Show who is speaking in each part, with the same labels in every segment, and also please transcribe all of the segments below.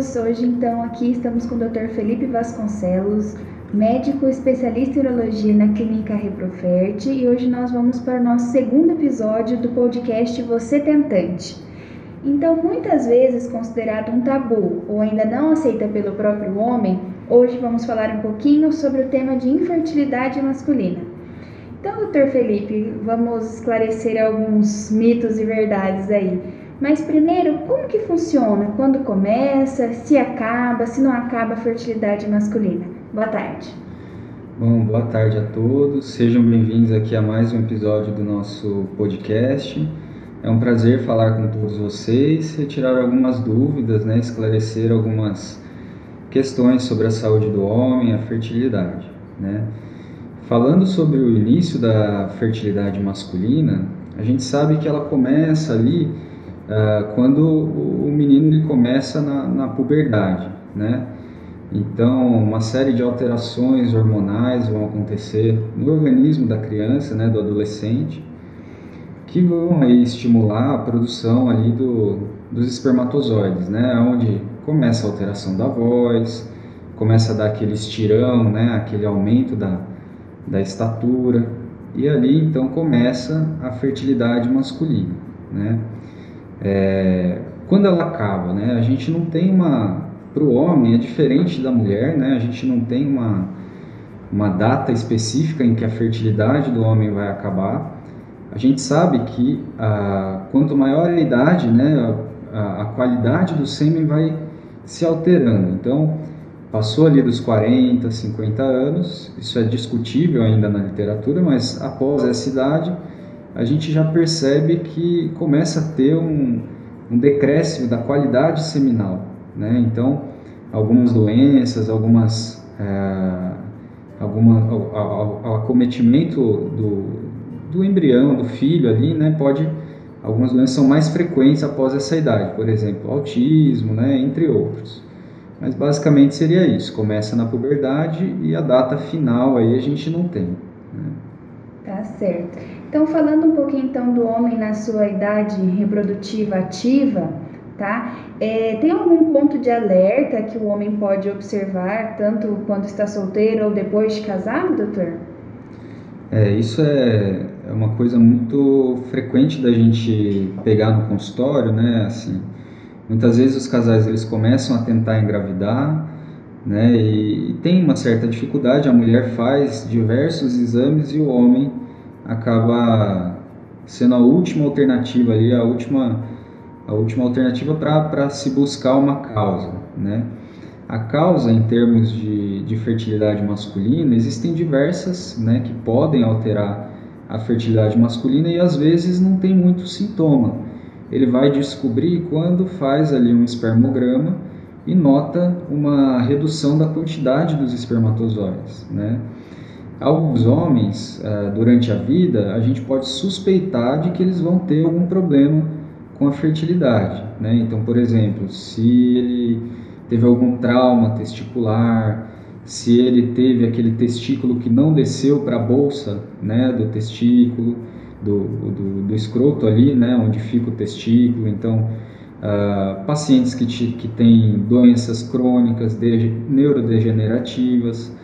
Speaker 1: todos. Hoje, então, aqui estamos com o Dr. Felipe Vasconcelos, médico especialista em urologia na clínica Reprofert, e hoje nós vamos para o nosso segundo episódio do podcast Você Tentante. Então, muitas vezes considerado um tabu ou ainda não aceita pelo próprio homem, hoje vamos falar um pouquinho sobre o tema de infertilidade masculina. Então, doutor Felipe, vamos esclarecer alguns mitos e verdades aí. Mas primeiro, como que funciona? Quando começa? Se acaba? Se não acaba a fertilidade masculina? Boa tarde.
Speaker 2: Bom, boa tarde a todos. Sejam bem-vindos aqui a mais um episódio do nosso podcast. É um prazer falar com todos vocês, retirar algumas dúvidas, né, esclarecer algumas questões sobre a saúde do homem, a fertilidade, né? Falando sobre o início da fertilidade masculina, a gente sabe que ela começa ali uh, quando o menino começa na, na puberdade, né? Então, uma série de alterações hormonais vão acontecer no organismo da criança, né, do adolescente, que vão aí estimular a produção ali do, dos espermatozoides, né, onde começa a alteração da voz, começa a dar aquele estirão, né, aquele aumento da, da estatura, e ali então começa a fertilidade masculina, né. É, quando ela acaba, né, a gente não tem uma. Para o homem é diferente da mulher, né, a gente não tem uma, uma data específica em que a fertilidade do homem vai acabar. A gente sabe que a, quanto maior a idade, né, a, a qualidade do sêmen vai se alterando. Então, passou ali dos 40, 50 anos, isso é discutível ainda na literatura, mas após essa idade a gente já percebe que começa a ter um, um decréscimo da qualidade seminal. Né? Então, algumas doenças, algumas, é, alguma, o, o, acometimento do, do embrião, do filho ali, né, pode, algumas doenças são mais frequentes após essa idade, por exemplo, autismo, né, entre outros. Mas basicamente seria isso, começa na puberdade e a data final aí a gente não tem. Né?
Speaker 1: Tá certo. Então, falando um pouquinho então do homem na sua idade reprodutiva ativa, tá? É, tem algum ponto de alerta que o homem pode observar, tanto quando está solteiro ou depois de casado, doutor?
Speaker 2: É, isso é, é uma coisa muito frequente da gente pegar no consultório, né? Assim, muitas vezes os casais eles começam a tentar engravidar, né? E, e tem uma certa dificuldade. A mulher faz diversos exames e o homem acaba sendo a última alternativa ali, a última, a última alternativa para se buscar uma causa, né? A causa em termos de, de fertilidade masculina, existem diversas né, que podem alterar a fertilidade masculina e às vezes não tem muito sintoma. Ele vai descobrir quando faz ali um espermograma e nota uma redução da quantidade dos espermatozoides, né? Alguns homens, uh, durante a vida, a gente pode suspeitar de que eles vão ter algum problema com a fertilidade. Né? Então, por exemplo, se ele teve algum trauma testicular, se ele teve aquele testículo que não desceu para a bolsa né, do testículo, do, do, do, escroto ali, né, onde fica o testículo. Então, uh, pacientes que, te, que têm doenças crônicas, de, neurodegenerativas,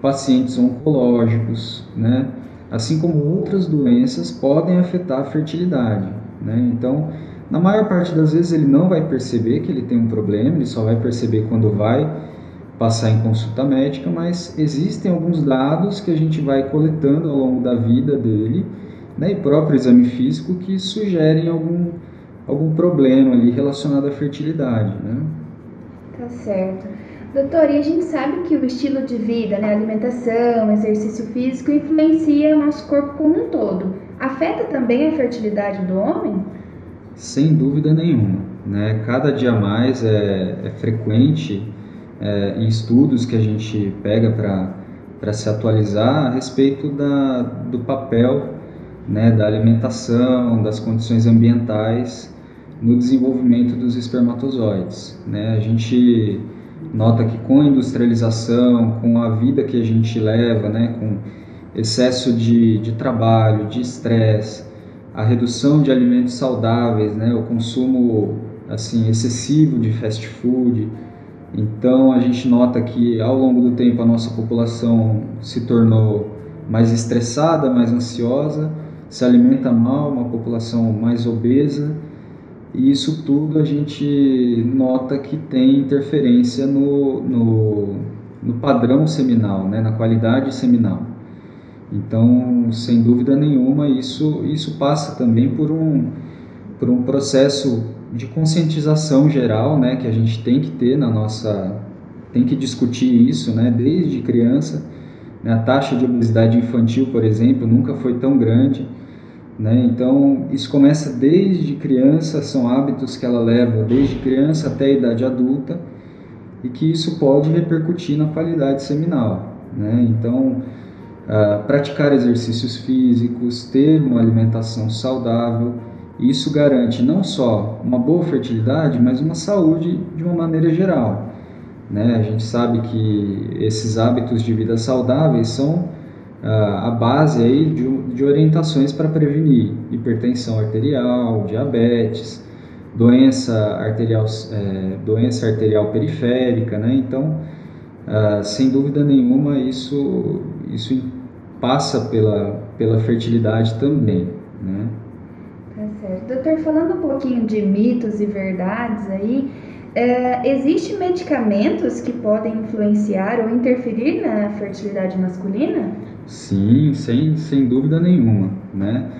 Speaker 2: pacientes oncológicos, né? assim como outras doenças podem afetar a fertilidade. Né? Então, na maior parte das vezes ele não vai perceber que ele tem um problema, ele só vai perceber quando vai passar em consulta médica, mas existem alguns dados que a gente vai coletando ao longo da vida dele, né, e próprio exame físico que sugerem algum, algum problema ali relacionado à fertilidade, né?
Speaker 1: Tá certo. Doutor, e a gente sabe que o estilo de vida, né, alimentação, exercício físico influencia o nosso corpo como um todo. Afeta também a fertilidade do homem?
Speaker 2: Sem dúvida nenhuma. Né? Cada dia mais é, é frequente é, em estudos que a gente pega para se atualizar a respeito da, do papel né, da alimentação, das condições ambientais no desenvolvimento dos espermatozoides. Né? A gente nota que com a industrialização, com a vida que a gente leva, né, com excesso de, de trabalho, de estresse, a redução de alimentos saudáveis, né, o consumo assim excessivo de fast food, Então a gente nota que ao longo do tempo a nossa população se tornou mais estressada, mais ansiosa, se alimenta mal, uma população mais obesa, e isso tudo a gente nota que tem interferência no, no, no padrão seminal, né, na qualidade seminal. Então, sem dúvida nenhuma, isso, isso passa também por um, por um processo de conscientização geral, né, que a gente tem que ter na nossa, tem que discutir isso, né, desde criança. Né, a taxa de obesidade infantil, por exemplo, nunca foi tão grande. Né? Então, isso começa desde criança, são hábitos que ela leva desde criança até a idade adulta e que isso pode repercutir na qualidade seminal. Né? Então, uh, praticar exercícios físicos, ter uma alimentação saudável, isso garante não só uma boa fertilidade, mas uma saúde de uma maneira geral. Né? A gente sabe que esses hábitos de vida saudáveis são a base aí de, de orientações para prevenir hipertensão arterial, diabetes, doença arterial, é, doença arterial periférica, né? Então, sem dúvida nenhuma, isso, isso passa pela, pela fertilidade também, né?
Speaker 1: Tá certo. Doutor, falando um pouquinho de mitos e verdades aí, é, Existem medicamentos que podem influenciar ou interferir na fertilidade masculina?
Speaker 2: Sim, sem, sem dúvida nenhuma, né?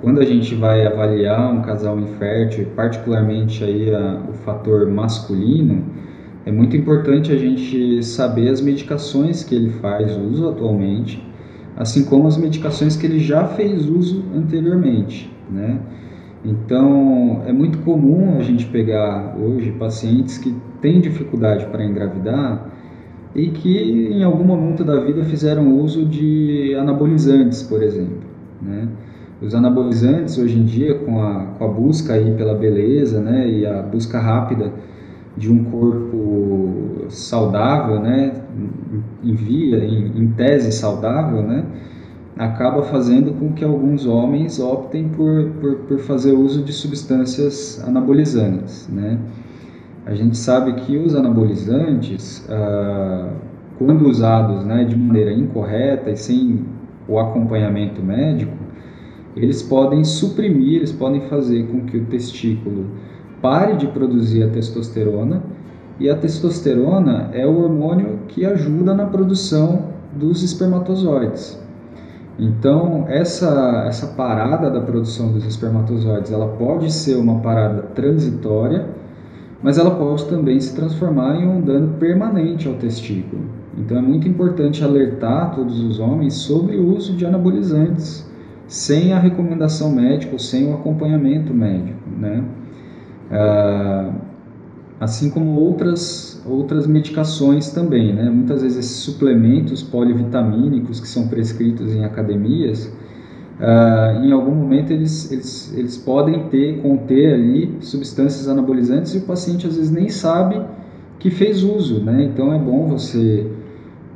Speaker 2: Quando a gente vai avaliar um casal infértil, particularmente aí a, o fator masculino, é muito importante a gente saber as medicações que ele faz uso atualmente, assim como as medicações que ele já fez uso anteriormente, né? Então, é muito comum a gente pegar hoje pacientes que têm dificuldade para engravidar e que em algum momento da vida fizeram uso de anabolizantes, por exemplo. Né? Os anabolizantes hoje em dia, com a, com a busca aí pela beleza né, e a busca rápida de um corpo saudável, né, em via, em, em tese saudável, né, acaba fazendo com que alguns homens optem por, por, por fazer uso de substâncias anabolizantes. Né? A gente sabe que os anabolizantes, ah, quando usados né, de maneira incorreta e sem o acompanhamento médico, eles podem suprimir, eles podem fazer com que o testículo pare de produzir a testosterona, e a testosterona é o hormônio que ajuda na produção dos espermatozoides. Então, essa, essa parada da produção dos espermatozoides, ela pode ser uma parada transitória, mas ela pode também se transformar em um dano permanente ao testículo. Então, é muito importante alertar todos os homens sobre o uso de anabolizantes, sem a recomendação médica ou sem o acompanhamento médico, né? Ah, assim como outras, outras medicações também. Né? Muitas vezes esses suplementos polivitamínicos que são prescritos em academias, uh, em algum momento eles, eles, eles podem ter, conter ali substâncias anabolizantes e o paciente às vezes nem sabe que fez uso. Né? Então é bom você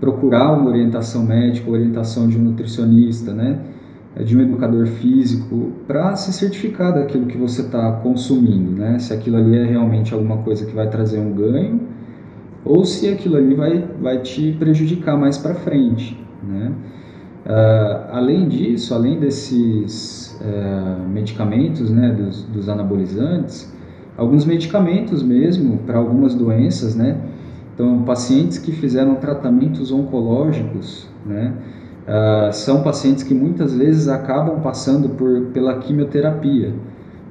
Speaker 2: procurar uma orientação médica, orientação de um nutricionista, né? É de um educador físico para se certificar daquilo que você está consumindo, né? Se aquilo ali é realmente alguma coisa que vai trazer um ganho ou se aquilo ali vai, vai te prejudicar mais para frente, né? Uh, além disso, além desses uh, medicamentos, né, dos, dos, anabolizantes, alguns medicamentos mesmo para algumas doenças, né? Então, pacientes que fizeram tratamentos oncológicos, né? Uh, são pacientes que muitas vezes acabam passando por, pela quimioterapia.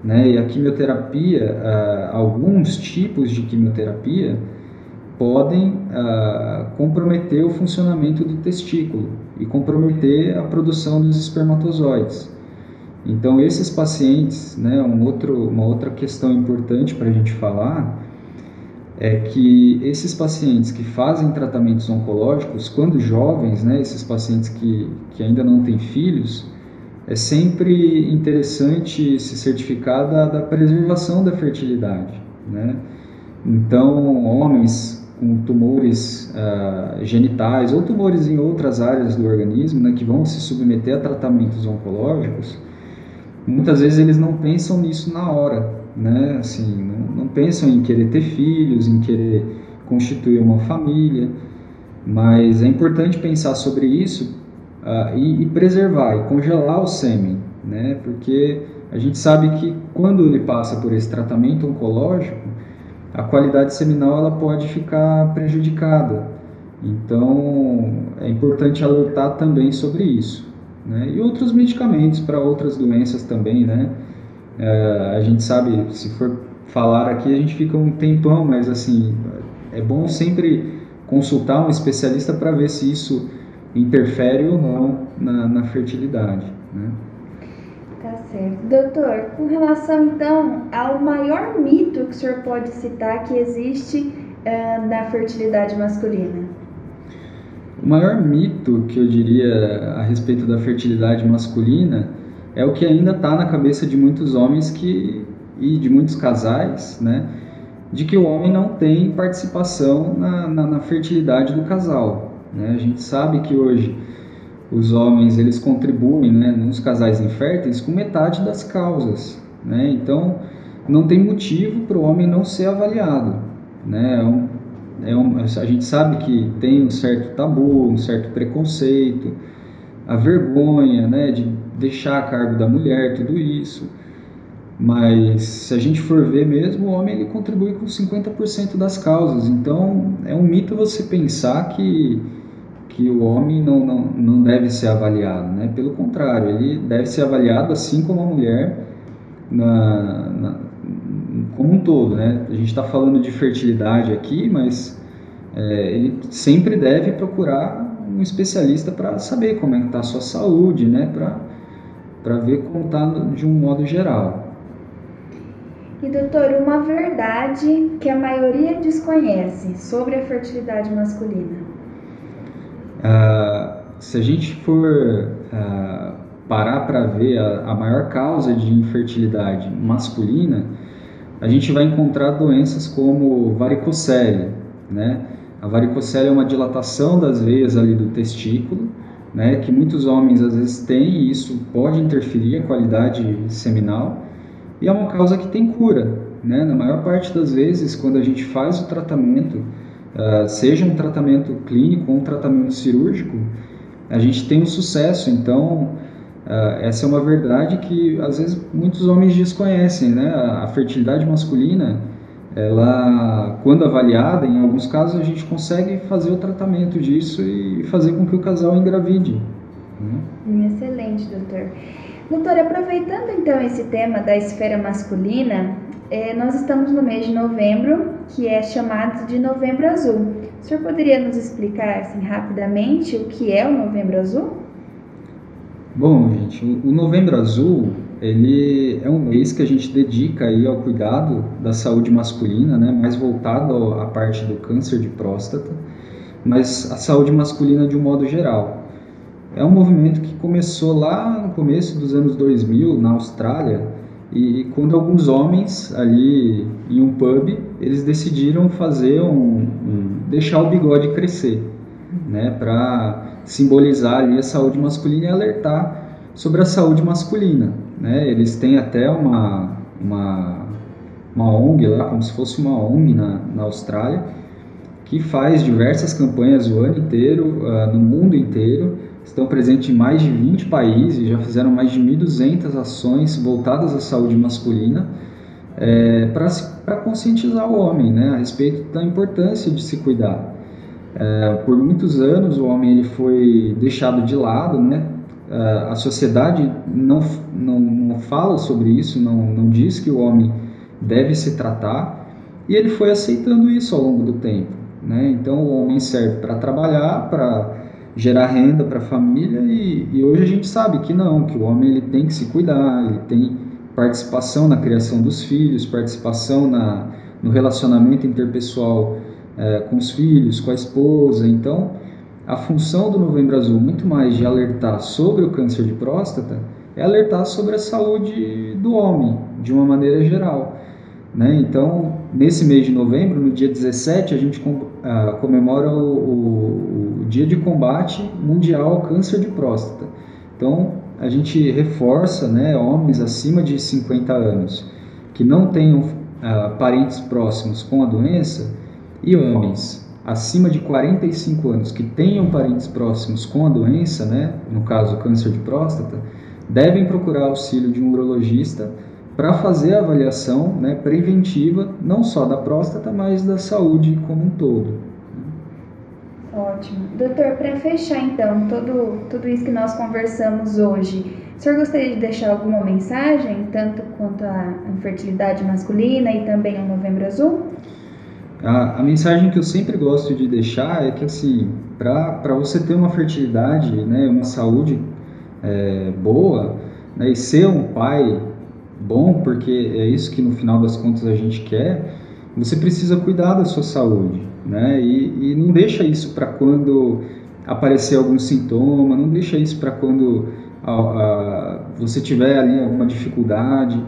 Speaker 2: Né? E a quimioterapia, uh, alguns tipos de quimioterapia podem uh, comprometer o funcionamento do testículo e comprometer a produção dos espermatozoides. Então, esses pacientes, né, um outro, uma outra questão importante para a gente falar é que esses pacientes que fazem tratamentos oncológicos, quando jovens, né, esses pacientes que, que ainda não têm filhos, é sempre interessante se certificar da, da preservação da fertilidade. Né? Então, homens com tumores uh, genitais ou tumores em outras áreas do organismo né, que vão se submeter a tratamentos oncológicos, muitas vezes eles não pensam nisso na hora, né? Assim, não, não pensam em querer ter filhos, em querer constituir uma família, mas é importante pensar sobre isso uh, e, e, preservar e congelar o sêmen, né? Porque a gente sabe que quando ele passa por esse tratamento oncológico, a qualidade seminal ela pode ficar prejudicada. Então é importante alertar também sobre isso. Né? E outros medicamentos para outras doenças também, né? É, a gente sabe, se for falar aqui, a gente fica um tempão, mas assim, é bom sempre consultar um especialista para ver se isso interfere ou não na, na fertilidade. Né?
Speaker 1: Certo. Doutor, com relação então ao maior mito que o senhor pode citar que existe uh, na fertilidade masculina?
Speaker 2: O maior mito que eu diria a respeito da fertilidade masculina é o que ainda está na cabeça de muitos homens que, e de muitos casais, né? De que o homem não tem participação na, na, na fertilidade do casal. Né? A gente sabe que hoje os homens eles contribuem né, nos casais inférteis com metade das causas. Né? Então, não tem motivo para o homem não ser avaliado. Né? É um, é um, a gente sabe que tem um certo tabu, um certo preconceito, a vergonha né, de deixar a cargo da mulher, tudo isso. Mas se a gente for ver mesmo, o homem ele contribui com 50% das causas. Então é um mito você pensar que, que o homem não, não, não deve ser avaliado. Né? Pelo contrário, ele deve ser avaliado assim como a mulher na, na como um todo. Né? A gente está falando de fertilidade aqui, mas é, ele sempre deve procurar um especialista para saber como é que está a sua saúde, né? para ver como está de um modo geral.
Speaker 1: E doutor, uma verdade que a maioria desconhece sobre a fertilidade masculina?
Speaker 2: Ah, se a gente for ah, parar para ver a, a maior causa de infertilidade masculina, a gente vai encontrar doenças como varicocele, né? A varicocele é uma dilatação das veias ali do testículo, né, que muitos homens às vezes têm e isso pode interferir a qualidade seminal e é uma causa que tem cura. Né? Na maior parte das vezes, quando a gente faz o tratamento, uh, seja um tratamento clínico ou um tratamento cirúrgico, a gente tem um sucesso. Então, uh, essa é uma verdade que às vezes muitos homens desconhecem. Né? A fertilidade masculina, ela, quando avaliada, em alguns casos a gente consegue fazer o tratamento disso e fazer com que o casal engravide.
Speaker 1: Né? Excelente, doutor. Doutor, aproveitando então esse tema da esfera masculina, eh, nós estamos no mês de novembro, que é chamado de Novembro Azul. O senhor poderia nos explicar assim rapidamente o que é o Novembro Azul?
Speaker 2: Bom, gente, o Novembro Azul ele é um mês que a gente dedica aí ao cuidado da saúde masculina, né, mais voltado à parte do câncer de próstata, mas a saúde masculina de um modo geral. É um movimento que começou lá no começo dos anos 2000 na Austrália e quando alguns homens ali em um pub eles decidiram fazer um, um deixar o bigode crescer, né, para simbolizar ali a saúde masculina e alertar sobre a saúde masculina. Né? Eles têm até uma, uma, uma ONG lá, como se fosse uma ONG na, na Austrália, que faz diversas campanhas o ano inteiro, uh, no mundo inteiro. Estão presentes em mais de 20 países, já fizeram mais de 1.200 ações voltadas à saúde masculina é, para conscientizar o homem né, a respeito da importância de se cuidar. É, por muitos anos o homem ele foi deixado de lado, né? Uh, a sociedade não, não, não, fala sobre isso, não, não diz que o homem deve se tratar, e ele foi aceitando isso ao longo do tempo. Né? Então, o homem serve para trabalhar, para gerar renda para a família, e, e, hoje a gente sabe que não, que o homem ele tem que se cuidar, ele tem participação na criação dos filhos, participação na, no relacionamento interpessoal é, com os filhos, com a esposa. Então, a função do Novembro Azul, muito mais de alertar sobre o câncer de próstata, é alertar sobre a saúde do homem, de uma maneira geral. Né? Então, nesse mês de novembro, no dia 17, a gente uh, comemora o, o, o, Dia de Combate Mundial ao Câncer de Próstata. Então, a gente reforça né, homens acima de 50 anos que não tenham uh, parentes próximos com a doença, E homens acima de 45 anos que tenham parentes próximos com a doença, né, no caso câncer de próstata, devem procurar auxílio de um urologista para fazer a avaliação né, preventiva, não só da próstata, mas da saúde como um todo.
Speaker 1: Ótimo. Doutor, para fechar então todo, tudo isso que nós conversamos hoje, o senhor gostaria de deixar alguma mensagem, tanto quanto à infertilidade masculina e também ao Novembro Azul?
Speaker 2: A, a mensagem que eu sempre gosto de deixar é que, assim, para você ter uma fertilidade, né, uma saúde é, boa, né, e ser um pai bom, porque é isso que no final das contas a gente quer, você precisa cuidar da sua saúde, né? E, e não deixa isso para quando aparecer algum sintoma, não deixa isso para quando a, a, você tiver ali alguma dificuldade.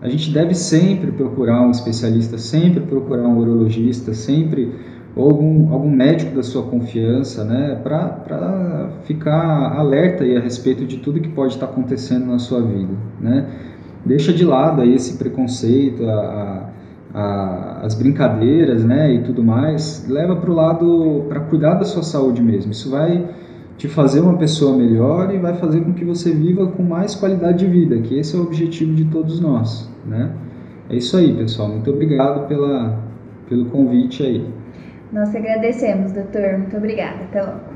Speaker 2: A gente deve sempre procurar um especialista, sempre procurar um urologista, sempre ou algum, algum médico da sua confiança, né, para ficar alerta aí a respeito de tudo que pode estar acontecendo na sua vida, né. Deixa de lado aí esse preconceito, a, a, as brincadeiras, né, e tudo mais. Leva para o lado para cuidar da sua saúde mesmo. Isso vai te fazer uma pessoa melhor e vai fazer com que você viva com mais qualidade de vida, que esse é o objetivo de todos nós, né? É isso aí, pessoal. Muito obrigado pela, pelo convite aí.
Speaker 1: Nós agradecemos, doutor. Muito obrigada. Até logo.